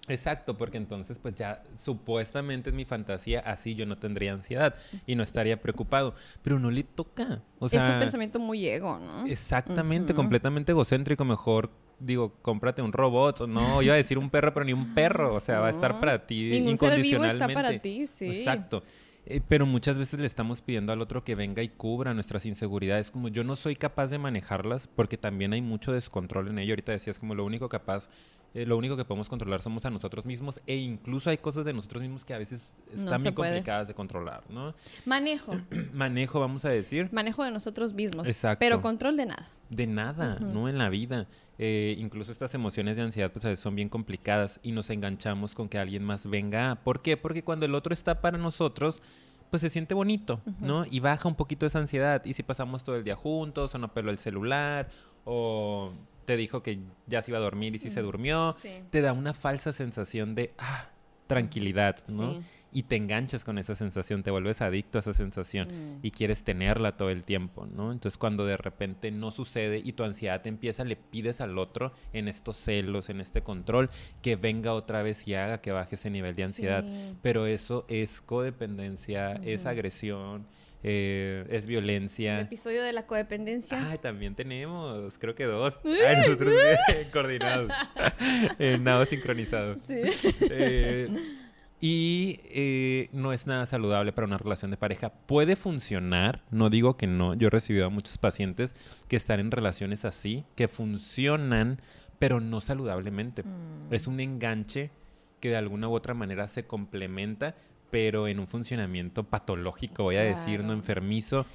Exacto, porque entonces pues ya supuestamente es mi fantasía, así yo no tendría ansiedad y no estaría preocupado, pero no le toca. O sea, es un pensamiento muy ego, ¿no? Exactamente, completamente egocéntrico. Mejor, digo, cómprate un robot. o No, iba a decir un perro, pero ni un perro. O sea, va a estar para ti Ningún ser vivo incondicionalmente. está para ti, sí. Exacto. Eh, pero muchas veces le estamos pidiendo al otro que venga y cubra nuestras inseguridades. Como yo no soy capaz de manejarlas porque también hay mucho descontrol en ello. Ahorita decías como lo único capaz, eh, lo único que podemos controlar somos a nosotros mismos e incluso hay cosas de nosotros mismos que a veces No están puede. complicadas de controlar, ¿no? Manejo. Manejo, vamos a decir. Manejo de nosotros mismos. Exacto. Pero control de nada. De nada. ¿no? En la vida. Eh, incluso estas emociones de ansiedad, pues a veces son bien complicadas y nos enganchamos con que alguien más venga. ¿Por qué? Porque cuando el otro está para nosotros, pues se siente bonito, ¿no? Y baja un poquito esa ansiedad. Y si pasamos todo el día juntos, o no peló el celular, o te dijo que ya se iba a dormir y si se durmió, Sí. te da una falsa sensación de, ah, tranquilidad, ¿no? Sí. Y te enganchas con esa sensación, te vuelves adicto a esa sensación Mm. y quieres tenerla todo el tiempo, ¿no? Entonces cuando de repente no sucede y tu ansiedad te empieza, le pides al otro en estos celos, en este control, que venga otra vez y haga que baje ese nivel de ansiedad. Sí. Pero eso es codependencia, es agresión, eh, es El violencia. episodio de la codependencia. Ay, también tenemos, creo que dos. Ay, nosotros coordinados. Eh, nado sincronizado. Eh, y eh, no es nada saludable para una relación de pareja. Puede funcionar, no digo que no. Yo he recibido a muchos pacientes que están en relaciones así, que funcionan, pero no saludablemente. Mm. Es un enganche que de alguna u otra manera se complementa, pero en un funcionamiento patológico, voy a decir, no enfermizo.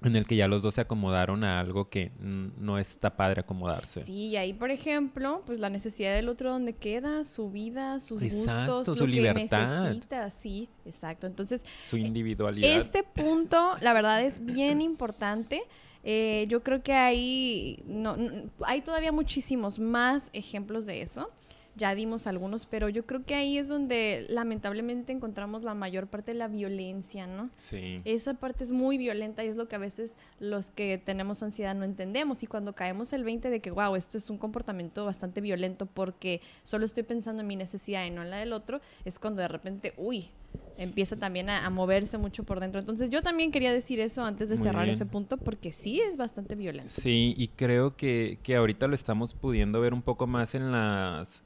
en el que ya los dos se acomodaron a algo que no está padre acomodarse. Sí, y ahí, por ejemplo, pues la necesidad del otro donde queda, su vida, sus gustos, su lo libertad. que necesita, sí, exacto. Entonces, su individualidad. Este punto, la verdad, es bien importante. Eh, yo creo que hay, no, hay todavía muchísimos más ejemplos de eso ya dimos algunos, pero yo creo que ahí es donde lamentablemente encontramos la mayor parte de la violencia, ¿no? Sí. Esa parte es muy violenta y es lo que a veces los que tenemos ansiedad no entendemos. Y cuando caemos el 20 de que, wow, esto es un comportamiento bastante violento porque solo estoy pensando en mi necesidad y no en la del otro, es cuando de repente, uy, empieza también a, moverse mucho por dentro. Entonces yo también quería decir eso antes de cerrar ese punto porque sí es bastante violento. Sí, y creo que, que ahorita lo estamos pudiendo ver un poco más en las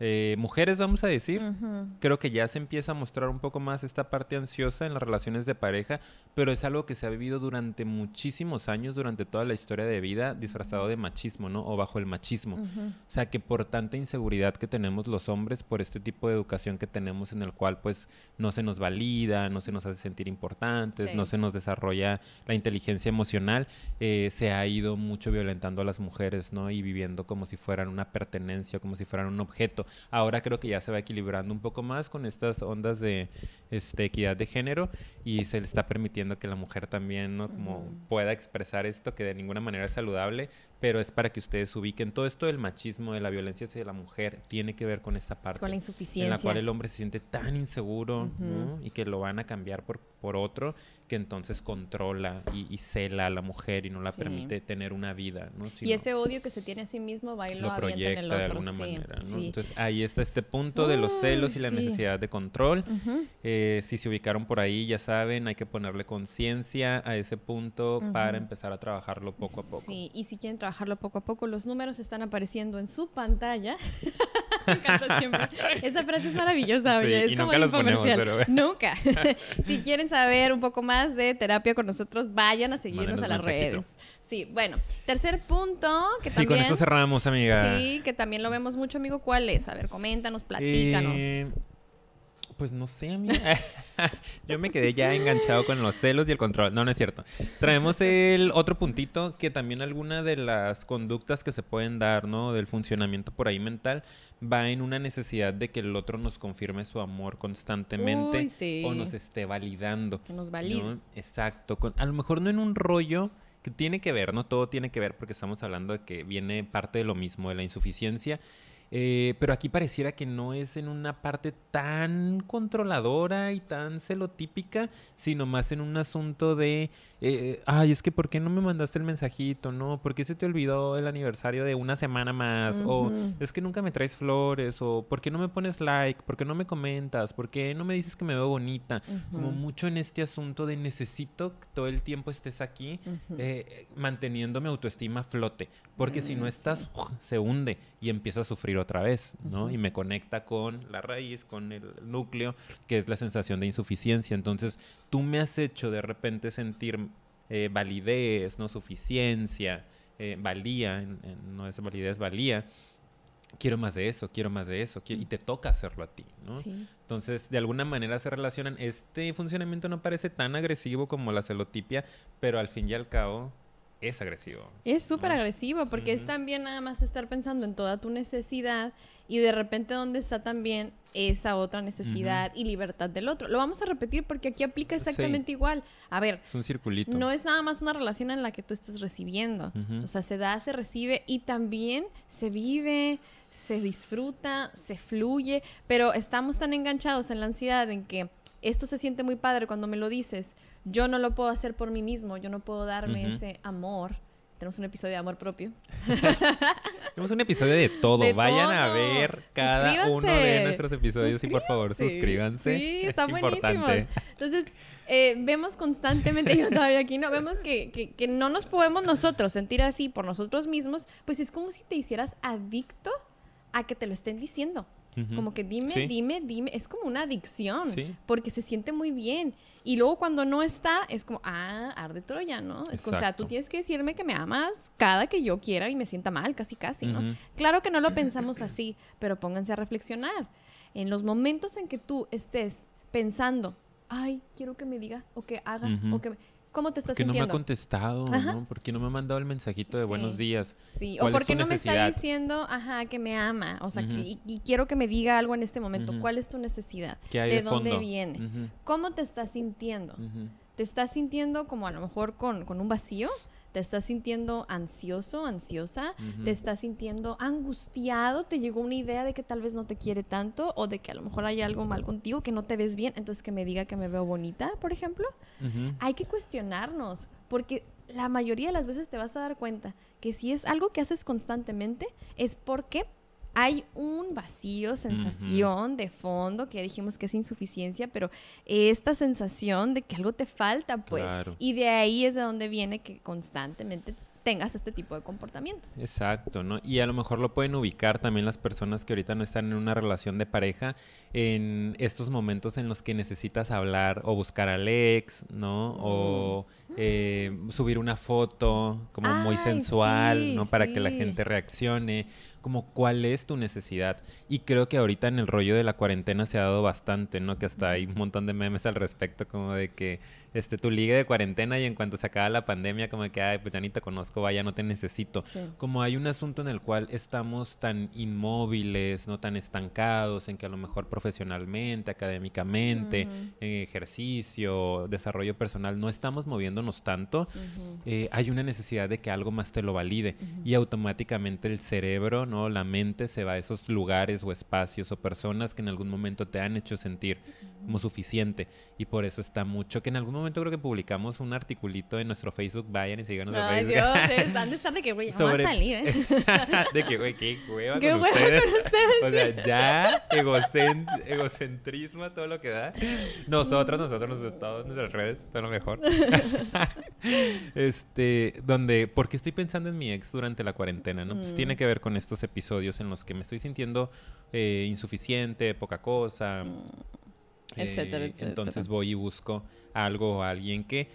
eh, mujeres, vamos a decir, creo que ya se empieza a mostrar un poco más esta parte ansiosa en las relaciones de pareja, pero es algo que se ha vivido durante muchísimos años, durante toda la historia de vida, disfrazado de machismo, ¿no? O bajo el machismo. O sea, que por tanta inseguridad que tenemos los hombres, por este tipo de educación que tenemos en el cual pues no se nos valida, no se nos hace sentir importantes, no se nos desarrolla la inteligencia emocional, eh, se ha ido mucho violentando a las mujeres, ¿no? Y viviendo como si fueran una pertenencia, como si fueran un objeto. Ahora creo que ya se va equilibrando un poco más con estas ondas de este, equidad de género y se le está permitiendo que la mujer también, ¿no? Como pueda expresar esto que de ninguna manera es saludable, pero es para que ustedes ubiquen todo esto del machismo, de la violencia hacia la mujer, tiene que ver con esta parte. Con la insuficiencia. En la cual el hombre se siente tan inseguro, Y que lo van a cambiar por, por otro, que entonces controla y, cela a la mujer y no la permite tener una vida, ¿no? y ese odio que se tiene a sí mismo va y lo, proyecta en el otro. de alguna manera, ¿no? Entonces ahí está este punto de los celos y la necesidad de control. Eh, si se ubicaron por ahí, ya saben, hay que ponerle conciencia a ese punto para empezar a trabajarlo poco a poco. Sí, y si quieren trabajarlo poco a poco, los números están apareciendo en su pantalla. Me encanta siempre. Esa frase es maravillosa, es como nunca los ponemos, pero... Nunca. si quieren saber un poco más de terapia con nosotros, vayan a seguirnos a las redes. Sí, bueno, tercer punto que también... Y con eso cerramos, amiga. Sí, que también lo vemos mucho, amigo. ¿Cuál es? A ver, coméntanos, platícanos. Eh, pues no sé, amiga. Yo me quedé ya enganchado con los celos y el control. No, no es cierto. Traemos el otro puntito que también alguna de las conductas que se pueden dar, ¿no? Del funcionamiento por ahí mental va en una necesidad de que el otro nos confirme su amor constantemente o nos esté validando. Que nos valide. Exacto. a lo mejor no en un rollo que tiene que ver, no todo tiene que ver porque estamos hablando de que viene parte de lo mismo, de la insuficiencia eh, pero aquí pareciera que no es en una parte tan controladora y tan celotípica, sino más en un asunto de, eh, ay, es que ¿por qué no me mandaste el mensajito? ¿No? ¿Por qué se te olvidó el aniversario de una semana más? O es que nunca me traes flores, o ¿por qué no me pones like? ¿Por qué no me comentas? ¿Por qué no me dices que me veo bonita? Como mucho en este asunto de necesito que todo el tiempo estés aquí, eh, manteniendo mi autoestima a flote, porque si no mm, estás, se hunde y empiezo a sufrir otra vez, ¿no? Y me conecta con la raíz, con el núcleo, que es la sensación de insuficiencia. Entonces, tú me has hecho de repente sentir eh, validez, ¿no? Suficiencia, eh, valía, no es validez, valía. Quiero más de eso, quiero más de eso, y te toca hacerlo a ti, ¿no? Entonces, de alguna manera se relacionan. Este funcionamiento no parece tan agresivo como la celotipia, pero al fin y al cabo es agresivo. Es súper agresivo porque es también nada más estar pensando en toda tu necesidad y de repente dónde está también esa otra necesidad y libertad del otro. Lo vamos a repetir porque aquí aplica exactamente igual. A ver, es un circulito. No es nada más una relación en la que tú estés recibiendo. O sea, se da, se recibe y también se vive, se disfruta, se fluye, pero estamos tan enganchados en la ansiedad en que esto se siente muy padre cuando me lo dices yo no lo puedo hacer por mí mismo, yo no puedo darme ese amor. Tenemos un episodio de amor propio. Tenemos un episodio de todo. Vayan a ver cada uno de nuestros episodios y por favor suscríbanse. Sí, están buenísimos. Entonces, eh, vemos constantemente, yo todavía aquí no, vemos que, que, que no nos podemos nosotros sentir así por nosotros mismos, pues es como si te hicieras adicto a que te lo estén diciendo. Como que dime, dime, dime. Es como una adicción. Porque se siente muy bien. Y luego cuando no está, es como, ah, arde Troya, ¿no? Es como, o sea, tú tienes que decirme que me amas cada que yo quiera y me sienta mal, casi, casi, ¿no? Claro que no lo pensamos así, pero pónganse a reflexionar. En los momentos en que tú estés pensando, ay, quiero que me diga o que haga o que me ¿Cómo te estás ¿Por qué no me ha sintiendo? contestado? Ajá. ¿no? ¿Por qué no me ha mandado el mensajito de Sí. buenos días? Sí, o ¿Cuál es por qué tu no me está necesidad? diciendo, ajá, que me ama, o sea, que- y, y quiero que me diga algo en este momento. ¿Cuál es tu necesidad? ¿Qué hay ¿De de, dónde viene? ¿Cómo te estás sintiendo? ¿Te estás sintiendo como a lo mejor con, con un vacío? ¿Te estás sintiendo ansioso, ansiosa? ¿Te estás sintiendo angustiado? ¿Te llegó una idea de que tal vez no te quiere tanto? ¿O de que a lo mejor hay algo mal contigo, que no te ves bien? Entonces que me diga que me veo bonita, por ejemplo. Hay que cuestionarnos, porque la mayoría de las veces te vas a dar cuenta que si es algo que haces constantemente, es porque hay un vacío, sensación de fondo, que ya dijimos que es insuficiencia, pero esta sensación de que algo te falta, pues. Claro. Y de ahí es de donde viene que constantemente tengas este tipo de comportamientos. Exacto, ¿no? Y a lo mejor lo pueden ubicar también las personas que ahorita no están en una relación de pareja en estos momentos en los que necesitas hablar o buscar al ex, ¿no? O eh, subir una foto como muy sensual, sí, ¿no? Para que la gente reaccione, como cuál es tu necesidad. Y creo que ahorita en el rollo de la cuarentena se ha dado bastante, ¿no? Que hasta hay un montón de memes al respecto, como de que este tu liga de cuarentena y en cuanto se acaba la pandemia, como que, ay, pues ya ni te conozco, vaya, no te necesito Sí. como hay un asunto en el cual estamos tan inmóviles, no tan estancados, en que a lo mejor profesionalmente, académicamente, Ujú. en ejercicio, desarrollo personal, no estamos moviéndonos tanto, Ujú. eh, hay una necesidad de que algo más te lo valide Ujú. y automáticamente el cerebro, no, la mente se va a esos lugares o espacios o personas que en algún momento te han hecho sentir como suficiente y por eso está mucho que en algún momento creo que publicamos un articulito en nuestro Facebook, vayan y síganos en Ay, Facebook. Dios, están de estar de que, güey, Sobre- a salir, ¿eh? de que, güey, qué hueva Qué con hueva ustedes. con ustedes. O sea, ya, egocent- egocentrismo todo lo que da. Nosotros, nosotros, nosotros, todas nuestras redes son lo mejor. este, donde, ¿por qué estoy pensando en mi ex durante la cuarentena? ¿no? Pues Mm. tiene que ver con estos episodios en los que me estoy sintiendo eh, insuficiente, poca cosa. Mm, etcétera, eh, etcétera. Entonces voy y busco algo o alguien que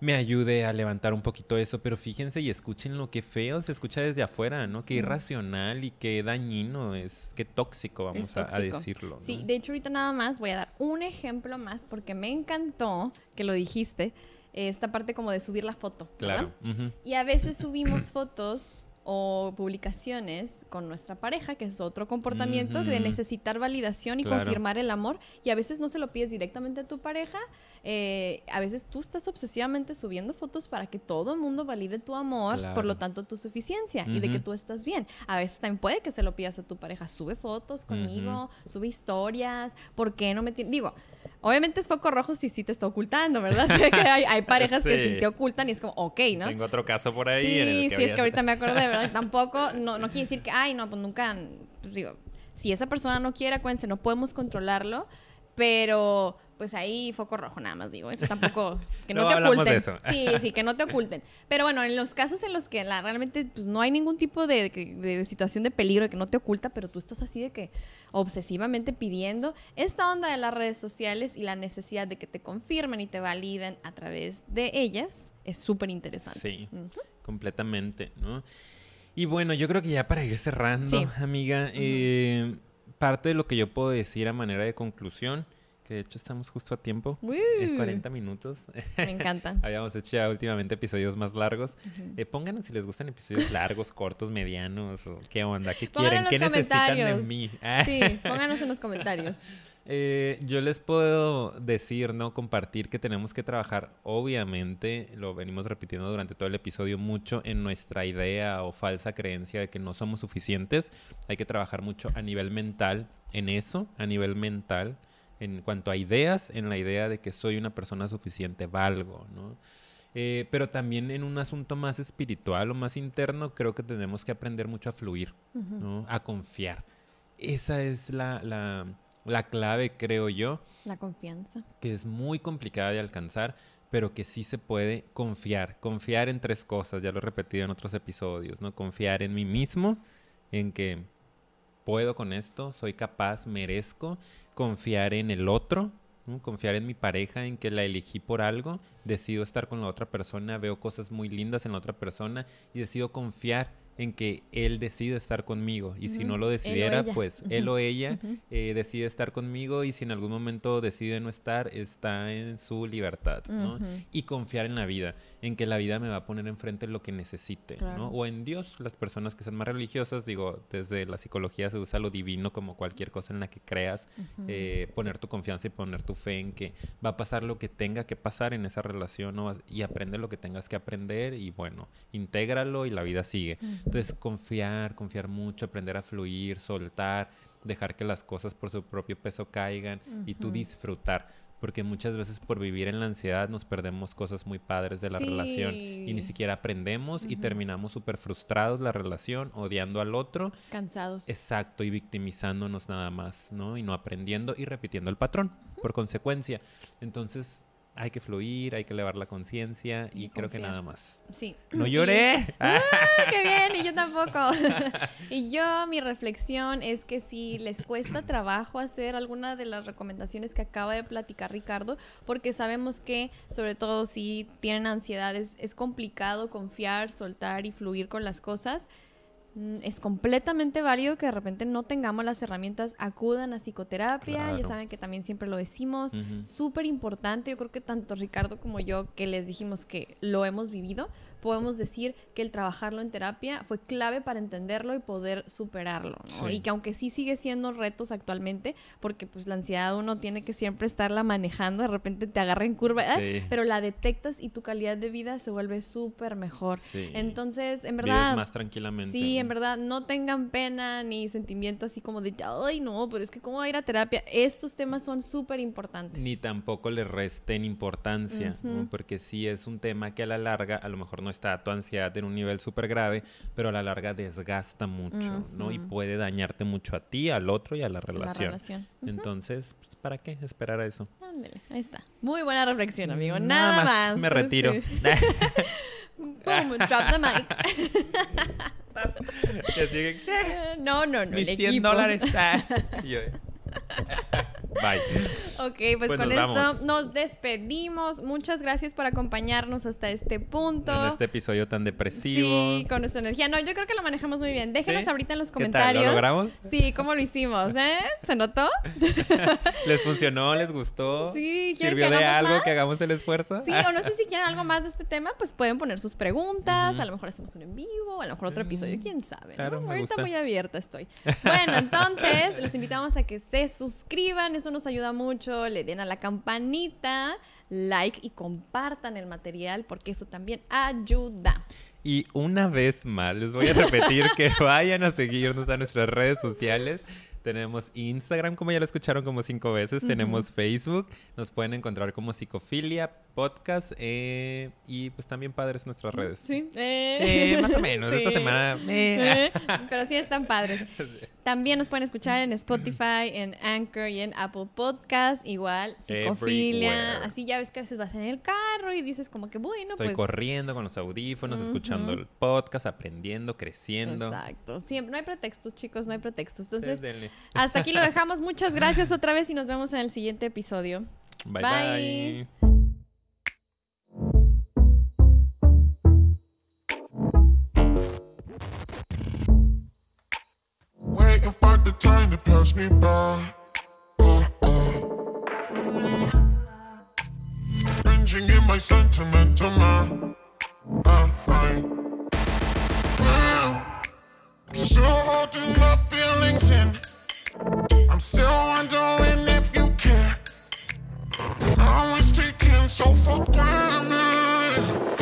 me ayude a levantar un poquito eso, pero fíjense y escuchen lo que feo se escucha desde afuera, ¿no? Qué Mm. irracional y qué dañino es, qué tóxico, vamos a- decirlo. ¿no? Sí, de hecho ahorita nada más voy a dar un ejemplo más porque me encantó que lo dijiste, esta parte como de subir la foto. ¿verdad? Claro. Y a veces subimos fotos o publicaciones con nuestra pareja, que es otro comportamiento de Ujú. necesitar validación y Claro. confirmar el amor. Y a veces no se lo pides directamente a tu pareja. eh, a veces tú estás obsesivamente subiendo fotos para que todo el mundo valide tu amor, por Claro. lo tanto tu suficiencia y de que tú estás bien. A veces también puede que se lo pidas a tu pareja. Sube fotos conmigo, sube historias. ¿Por qué no me? Digo, obviamente es foco rojo si sí te está ocultando, ¿verdad? Hay, hay parejas que sí Sí. te ocultan y es como, ok, ¿no? Tengo otro caso por ahí. Sí, en el que sí, es que ahorita me acordé, ¿verdad? Tampoco, no, no quiere decir que, ay, no, pues nunca, pues digo, si esa persona no quiere, acuérdense, no podemos controlarlo, pero pues ahí foco rojo nada más digo, eso tampoco, que no te oculten. de eso. Sí, sí, que no te oculten. Pero bueno, en los casos en los que la, realmente pues no hay ningún tipo de, de- de situación de peligro, de que no te oculta, pero tú estás así de que obsesivamente pidiendo esta onda de las redes sociales y la necesidad de que te confirmen y te validen a través de ellas es súper interesante. Sí. Completamente, ¿no? Y bueno, yo creo que ya para ir cerrando, Sí. amiga, eh, parte de lo que yo puedo decir a manera de conclusión, que de hecho estamos justo a tiempo, en Woo. 40 minutos. Me encanta. Habíamos hecho ya últimamente episodios más largos. Eh, pónganos si les gustan episodios largos, cortos, medianos, o qué onda, qué quieren, qué necesitan de mí. Sí, pónganos en los comentarios. Eh, yo les puedo decir, ¿no? Compartir que tenemos que trabajar, obviamente, lo venimos repitiendo durante todo el episodio, mucho en nuestra idea o falsa creencia de que no somos suficientes. Hay que trabajar mucho a nivel mental en eso, a nivel mental, en cuanto a ideas, en la idea de que soy una persona suficiente, valgo, ¿no? Eh, pero también en un asunto más espiritual o más interno, creo que tenemos que aprender mucho a fluir. Ujú. ¿no? A confiar. Esa es la, la- la clave, creo yo, La confianza. que es muy complicada de alcanzar, pero que sí se puede confiar. Confiar en tres cosas, ya lo he repetido en otros episodios, ¿no? Confiar en mí mismo, en que puedo con esto, soy capaz, merezco. Confiar en el otro, ¿no? confiar en mi pareja, en que la elegí por algo, decido estar con la otra persona, veo cosas muy lindas en la otra persona y decido confiar en que él decide estar conmigo y si no lo decidiera, pues él o ella eh, decide estar conmigo y si en algún momento decide no estar, está en su libertad, ¿no? Y confiar en la vida, en que la vida me va a poner enfrente lo que necesite, Claro. ¿no? O en Dios, las personas que sean más religiosas, digo, desde la psicología se usa lo divino como cualquier cosa en la que creas, eh, poner tu confianza y poner tu fe en que va a pasar lo que tenga que pasar en esa relación ¿no? y aprende lo que tengas que aprender y bueno, intégralo y la vida sigue. Entonces, confiar, confiar mucho, aprender a fluir, soltar, dejar que las cosas por su propio peso caigan y tú disfrutar. Porque muchas veces por vivir en la ansiedad nos perdemos cosas muy padres de la relación y ni siquiera aprendemos y terminamos súper frustrados la relación, odiando al otro, Cansados. exacto, y victimizándonos nada más, ¿no? Y no aprendiendo y repitiendo el patrón por consecuencia. Entonces hay que fluir, hay que elevar la conciencia y Y creo que nada más. Sí. No lloré. ¡Ah, qué bien! Y yo tampoco. y yo, mi reflexión es que si les cuesta trabajo hacer alguna de las recomendaciones que acaba de platicar Ricardo, porque sabemos que, sobre todo si tienen ansiedad, es, es complicado confiar, soltar y fluir con las cosas. Mm, Es completamente válido que de repente no tengamos las herramientas, acudan a psicoterapia, Claro. ya saben que también siempre lo decimos, Ujú. súper importante. Yo creo que tanto Ricardo como yo, que les dijimos que lo hemos vivido, podemos decir que el trabajarlo en terapia fue clave para entenderlo y poder superarlo. ¿no? Sí. Y que aunque sí sigue siendo retos actualmente, porque pues la ansiedad uno tiene que siempre estarla manejando, de repente te agarra en curva, ¿eh? Sí. pero la detectas y tu calidad de vida se vuelve súper mejor. Sí. Entonces, en Vives verdad... más tranquilamente. Sí, en verdad, no tengan pena ni sentimiento así como de, ay, no, pero es que cómo va a ir a terapia. Estos temas son súper importantes. Ni tampoco le resten importancia, porque sí es un tema que a la larga, a lo mejor no está tu ansiedad en un nivel súper grave, pero a la larga desgasta mucho, ¿no? Y puede dañarte mucho a ti, al otro y a la La relación. Entonces, pues, ¿para qué esperar a eso? Ándale, ahí está. Muy buena reflexión, amigo. Nada, más. Me retiro. Sí. Boom, drop the mic. No, no, no. Mis el 100 equipo. dólares. Ah. Yo, Bye. Ok, pues, Pues con nos esto vamos. nos despedimos. Muchas gracias por acompañarnos hasta este punto. En este episodio tan depresivo. Sí, con nuestra energía. No, yo creo que lo manejamos muy bien. Déjenos ¿Sí? ahorita en los ¿Qué tal? comentarios. ¿Lo logramos? Sí, ¿cómo lo hicimos? ¿Eh? ¿Se notó? ¿Les funcionó? ¿Les gustó? Sí, ¿quieren ¿Sirvió que de hagamos algo más? que hagamos el esfuerzo? Sí, o no sé si quieren algo más de este tema, pues pueden poner sus preguntas. A lo mejor hacemos un en vivo, a lo mejor otro episodio, Mm, quién sabe. ¿no? claro, me Ahorita gusta. muy abierta estoy. Bueno, entonces les invitamos a que se suscriban, eso nos ayuda mucho. Le den a la campanita, like y compartan el material porque eso también ayuda. Y una vez más, les voy a repetir que vayan a seguirnos a nuestras redes sociales. Tenemos Instagram, como ya lo escucharon como cinco veces. Tenemos Facebook. Nos pueden encontrar como Psicofilia Podcast. eh, y pues también padres nuestras redes. Sí, eh, más o menos. Esta semana... Pero sí están padres. También nos pueden escuchar en Spotify, en Anchor y en Apple Podcast. Igual, psicofilia. Everywhere. Así ya ves que a veces vas en el carro y dices como que, bueno, Estoy pues... corriendo con los audífonos, escuchando el podcast, aprendiendo, creciendo. Exacto. Siempre, no hay pretextos, chicos, no hay pretextos. Entonces, hasta aquí lo dejamos. Muchas gracias otra vez y nos vemos en el siguiente episodio. bye. bye. bye. Waiting for the time to pass me by. Uh, uh. Binging in my sentimental mind. Uh, I, Damn. I'm still holding my feelings in. I'm still wondering if you care. Always taking so for granted.